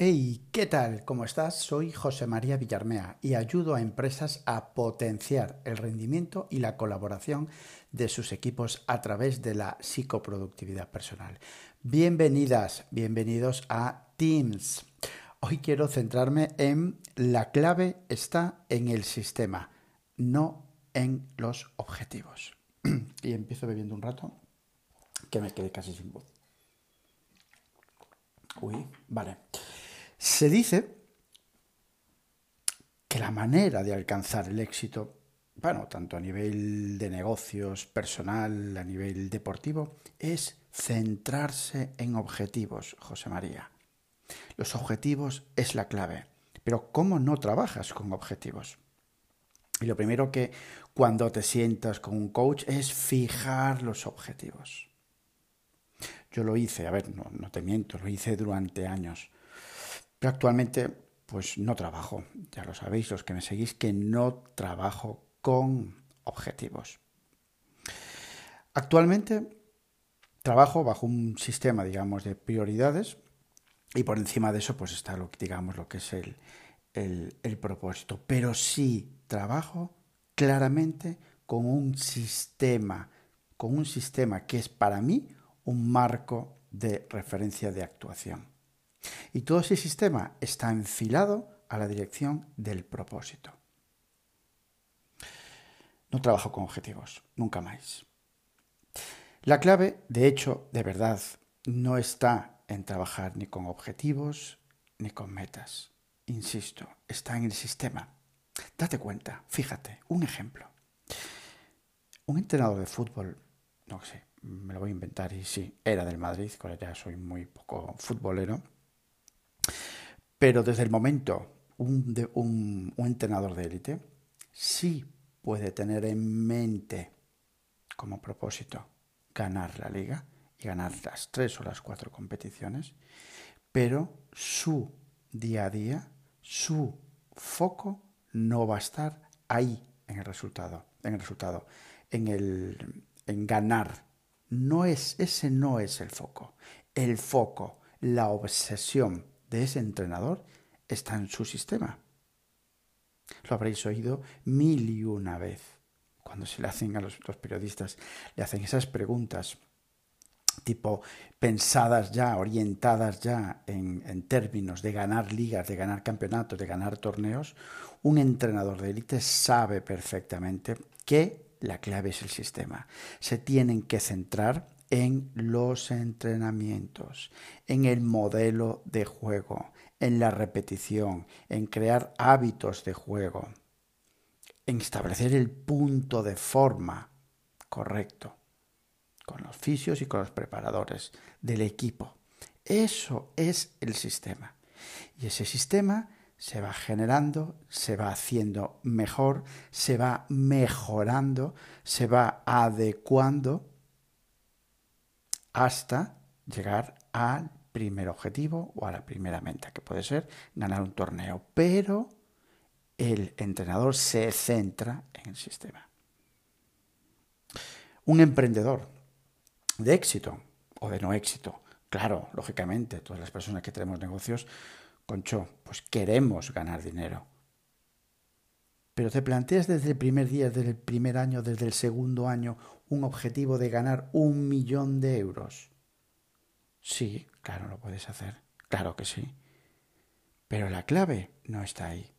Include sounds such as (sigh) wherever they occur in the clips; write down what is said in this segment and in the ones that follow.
Hey, ¿qué tal? ¿Cómo estás? Soy José María Villarmea y ayudo a empresas a potenciar el rendimiento y la colaboración de sus equipos a través de la psicoproductividad personal. Bienvenidas, bienvenidos a Teams. Hoy quiero centrarme en la clave está en el sistema, no en los objetivos. (clears throat) y empiezo bebiendo un rato que me quedé casi sin voz. Uy, vale. Se dice que la manera de alcanzar el éxito, bueno, tanto a nivel de negocios, personal, a nivel deportivo, es centrarse en objetivos, José María. Los objetivos es la clave. Pero ¿cómo no trabajas con objetivos? Y lo primero que cuando te sientas con un coach es fijar los objetivos. Yo lo hice, a ver, no, no te miento, lo hice durante años. Pero actualmente, pues no trabajo. Ya lo sabéis los que me seguís, que no trabajo con objetivos. Actualmente trabajo bajo un sistema, digamos, de prioridades y por encima de eso, pues está lo que, digamos, lo que es el, el, el propósito. Pero sí trabajo claramente con un sistema, con un sistema que es para mí un marco de referencia de actuación. Y todo ese sistema está enfilado a la dirección del propósito. No trabajo con objetivos, nunca más. La clave, de hecho, de verdad, no está en trabajar ni con objetivos ni con metas. Insisto, está en el sistema. Date cuenta, fíjate, un ejemplo. Un entrenador de fútbol, no sé, me lo voy a inventar y sí, era del Madrid, con ya soy muy poco futbolero pero desde el momento un, un, un entrenador de élite sí puede tener en mente como propósito ganar la liga y ganar las tres o las cuatro competiciones, pero su día a día, su foco no va a estar ahí en el resultado, en el resultado, en el en ganar. No es ese no es el foco. El foco, la obsesión de ese entrenador está en su sistema. Lo habréis oído mil y una vez cuando se le hacen a los, periodistas, le hacen esas preguntas tipo pensadas ya, orientadas ya en, en, términos de ganar ligas, de ganar campeonatos, de ganar torneos, un entrenador de élite sabe perfectamente que la clave es el sistema. Se tienen que centrar en los entrenamientos, en el modelo de juego, en la repetición, en crear hábitos de juego, en establecer el punto de forma correcto con los fisios y con los preparadores del equipo. Eso es el sistema. Y ese sistema se va generando, se va haciendo mejor, se va mejorando, se va adecuando hasta llegar al primer objetivo o a la primera meta, que puede ser ganar un torneo. Pero el entrenador se centra en el sistema. Un emprendedor de éxito o de no éxito, claro, lógicamente, todas las personas que tenemos negocios, concho, pues queremos ganar dinero. Pero te planteas desde el primer día, desde el primer año, desde el segundo año, un objetivo de ganar un millón de euros? Sí, claro, lo puedes hacer. Claro que sí. Pero la clave no está ahí.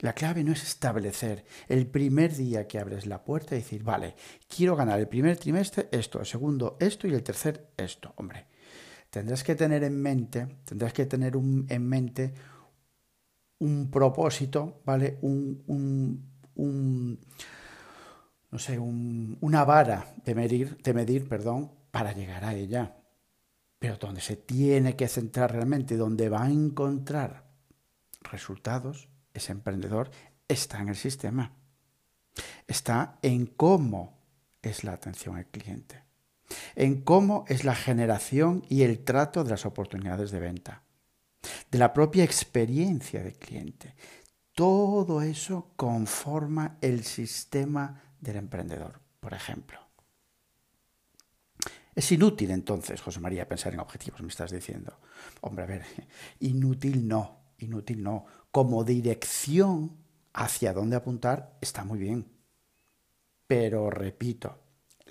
La clave no es establecer el primer día que abres la puerta y decir, vale, quiero ganar el primer trimestre esto, el segundo esto y el tercer esto. Hombre, tendrás que tener en mente, tendrás que tener en mente un propósito, ¿vale? Un, un, un, no sé, una vara de medir, de medir, perdón, para llegar a ella. Pero donde se tiene que centrar realmente, donde va a encontrar resultados, ese emprendedor está en el sistema. Está en cómo es la atención al cliente, en cómo es la generación y el trato de las oportunidades de venta, de la propia experiencia del cliente. Todo eso conforma el sistema del emprendedor, por ejemplo. Es inútil entonces, José María, pensar en objetivos, me estás diciendo. Hombre, a ver, (laughs) inútil no, inútil no. Como dirección hacia dónde apuntar está muy bien. Pero repito,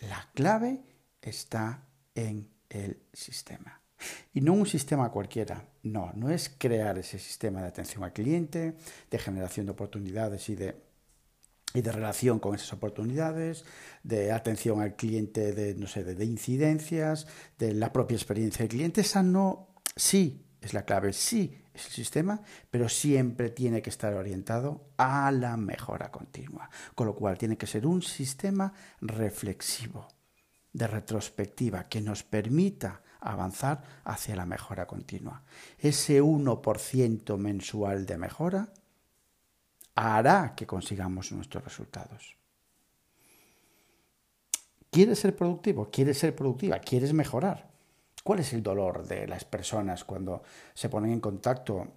la clave está en el sistema. Y no un sistema cualquiera, no, no es crear ese sistema de atención al cliente, de generación de oportunidades y de, y de relación con esas oportunidades, de atención al cliente de, no sé, de, incidencias, de la propia experiencia del cliente. Esa no, sí es la clave, sí es el sistema, pero siempre tiene que estar orientado a la mejora continua. Con lo cual tiene que ser un sistema reflexivo, de retrospectiva, que nos permita avanzar hacia la mejora continua. Ese 1% mensual de mejora hará que consigamos nuestros resultados. ¿Quieres ser productivo? ¿Quieres ser productiva? ¿Quieres mejorar? ¿Cuál es el dolor de las personas cuando se ponen en contacto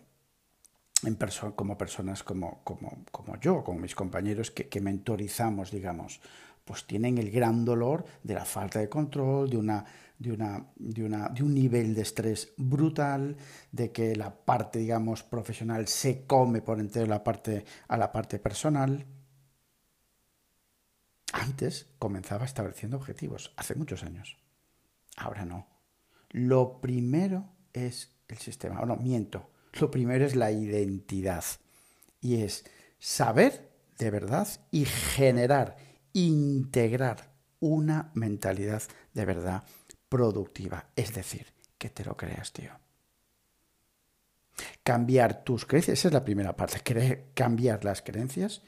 en como personas como, como, como, yo, como mis compañeros que, que mentorizamos, digamos? Pues tienen el gran dolor de la falta de control, de una de, una, de, una, de un nivel de estrés brutal, de que la parte, digamos, profesional se come por entero la parte, a la parte personal. Antes comenzaba estableciendo objetivos, hace muchos años. Ahora no. Lo primero es el sistema. no, miento. Lo primero es la identidad. Y es saber de verdad y generar, integrar una mentalidad de verdad productiva. Es decir, que te lo creas, tío. Cambiar tus creencias, esa es la primera parte, cambiar las creencias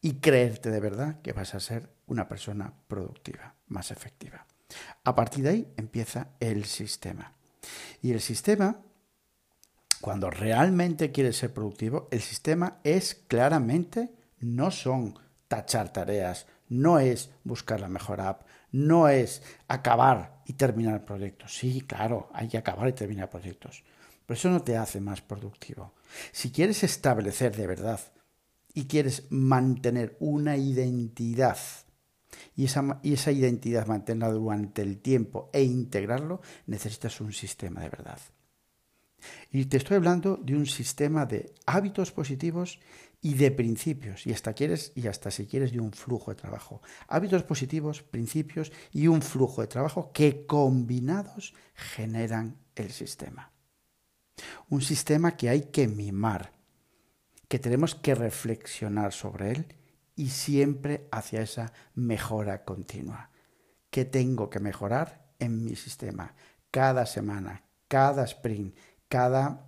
y creerte de verdad que vas a ser una persona productiva, más efectiva. A partir de ahí empieza el sistema. Y el sistema, cuando realmente quieres ser productivo, el sistema es claramente, no son tachar tareas, no es buscar la mejor app, no es acabar y terminar proyectos. Sí, claro, hay que acabar y terminar proyectos. Pero eso no te hace más productivo. Si quieres establecer de verdad y quieres mantener una identidad y esa, identidad mantenerla durante el tiempo e integrarlo, necesitas un sistema de verdad. Y te estoy hablando de un sistema de hábitos positivos y de principios, y hasta quieres, y hasta si quieres, de un flujo de trabajo. Hábitos positivos, principios y un flujo de trabajo que combinados generan el sistema. Un sistema que hay que mimar, que tenemos que reflexionar sobre él y siempre hacia esa mejora continua. ¿Qué tengo que mejorar en mi sistema? Cada semana, cada sprint, cada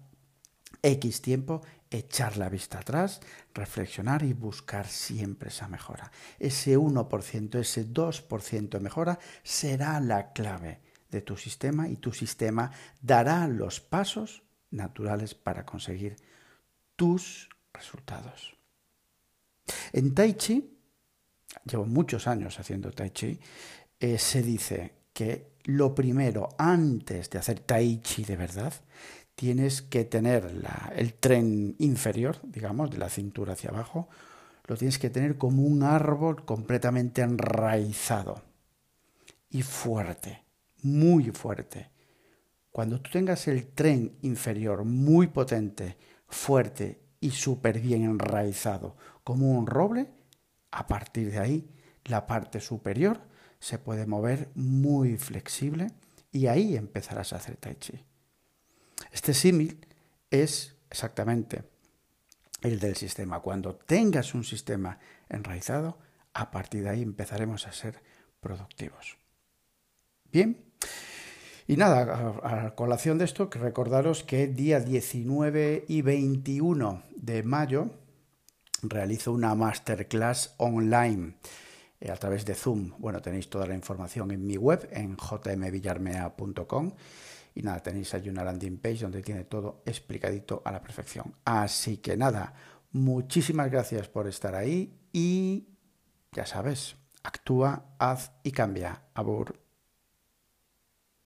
X tiempo echar la vista atrás, reflexionar y buscar siempre esa mejora. Ese 1%, ese 2% de mejora será la clave de tu sistema y tu sistema dará los pasos naturales para conseguir tus resultados. En Tai Chi, llevo muchos años haciendo Tai Chi, eh, se dice que lo primero antes de hacer Tai Chi de verdad tienes que tener el tren inferior, digamos, de la cintura hacia abajo, lo tienes que tener como un árbol completamente enraizado y fuerte, muy fuerte. Cuando tú tengas el tren inferior muy potente, fuerte y súper bien enraizado, como un roble, a partir de ahí la parte superior se puede mover muy flexible y ahí empezarás a hacer tai chi. Este símil es exactamente el del sistema. Cuando tengas un sistema enraizado, a partir de ahí empezaremos a ser productivos. Bien. Y nada, a, colación de esto, recordaros que día 19 y 21 de mayo realizo una masterclass online eh, a través de Zoom. Bueno, tenéis toda la información en mi web, en jmvillarmea.com. Y nada, tenéis ahí una landing page donde tiene todo explicadito a la perfección. Así que nada, muchísimas gracias por estar ahí y ya sabes, actúa, haz y cambia. Abur.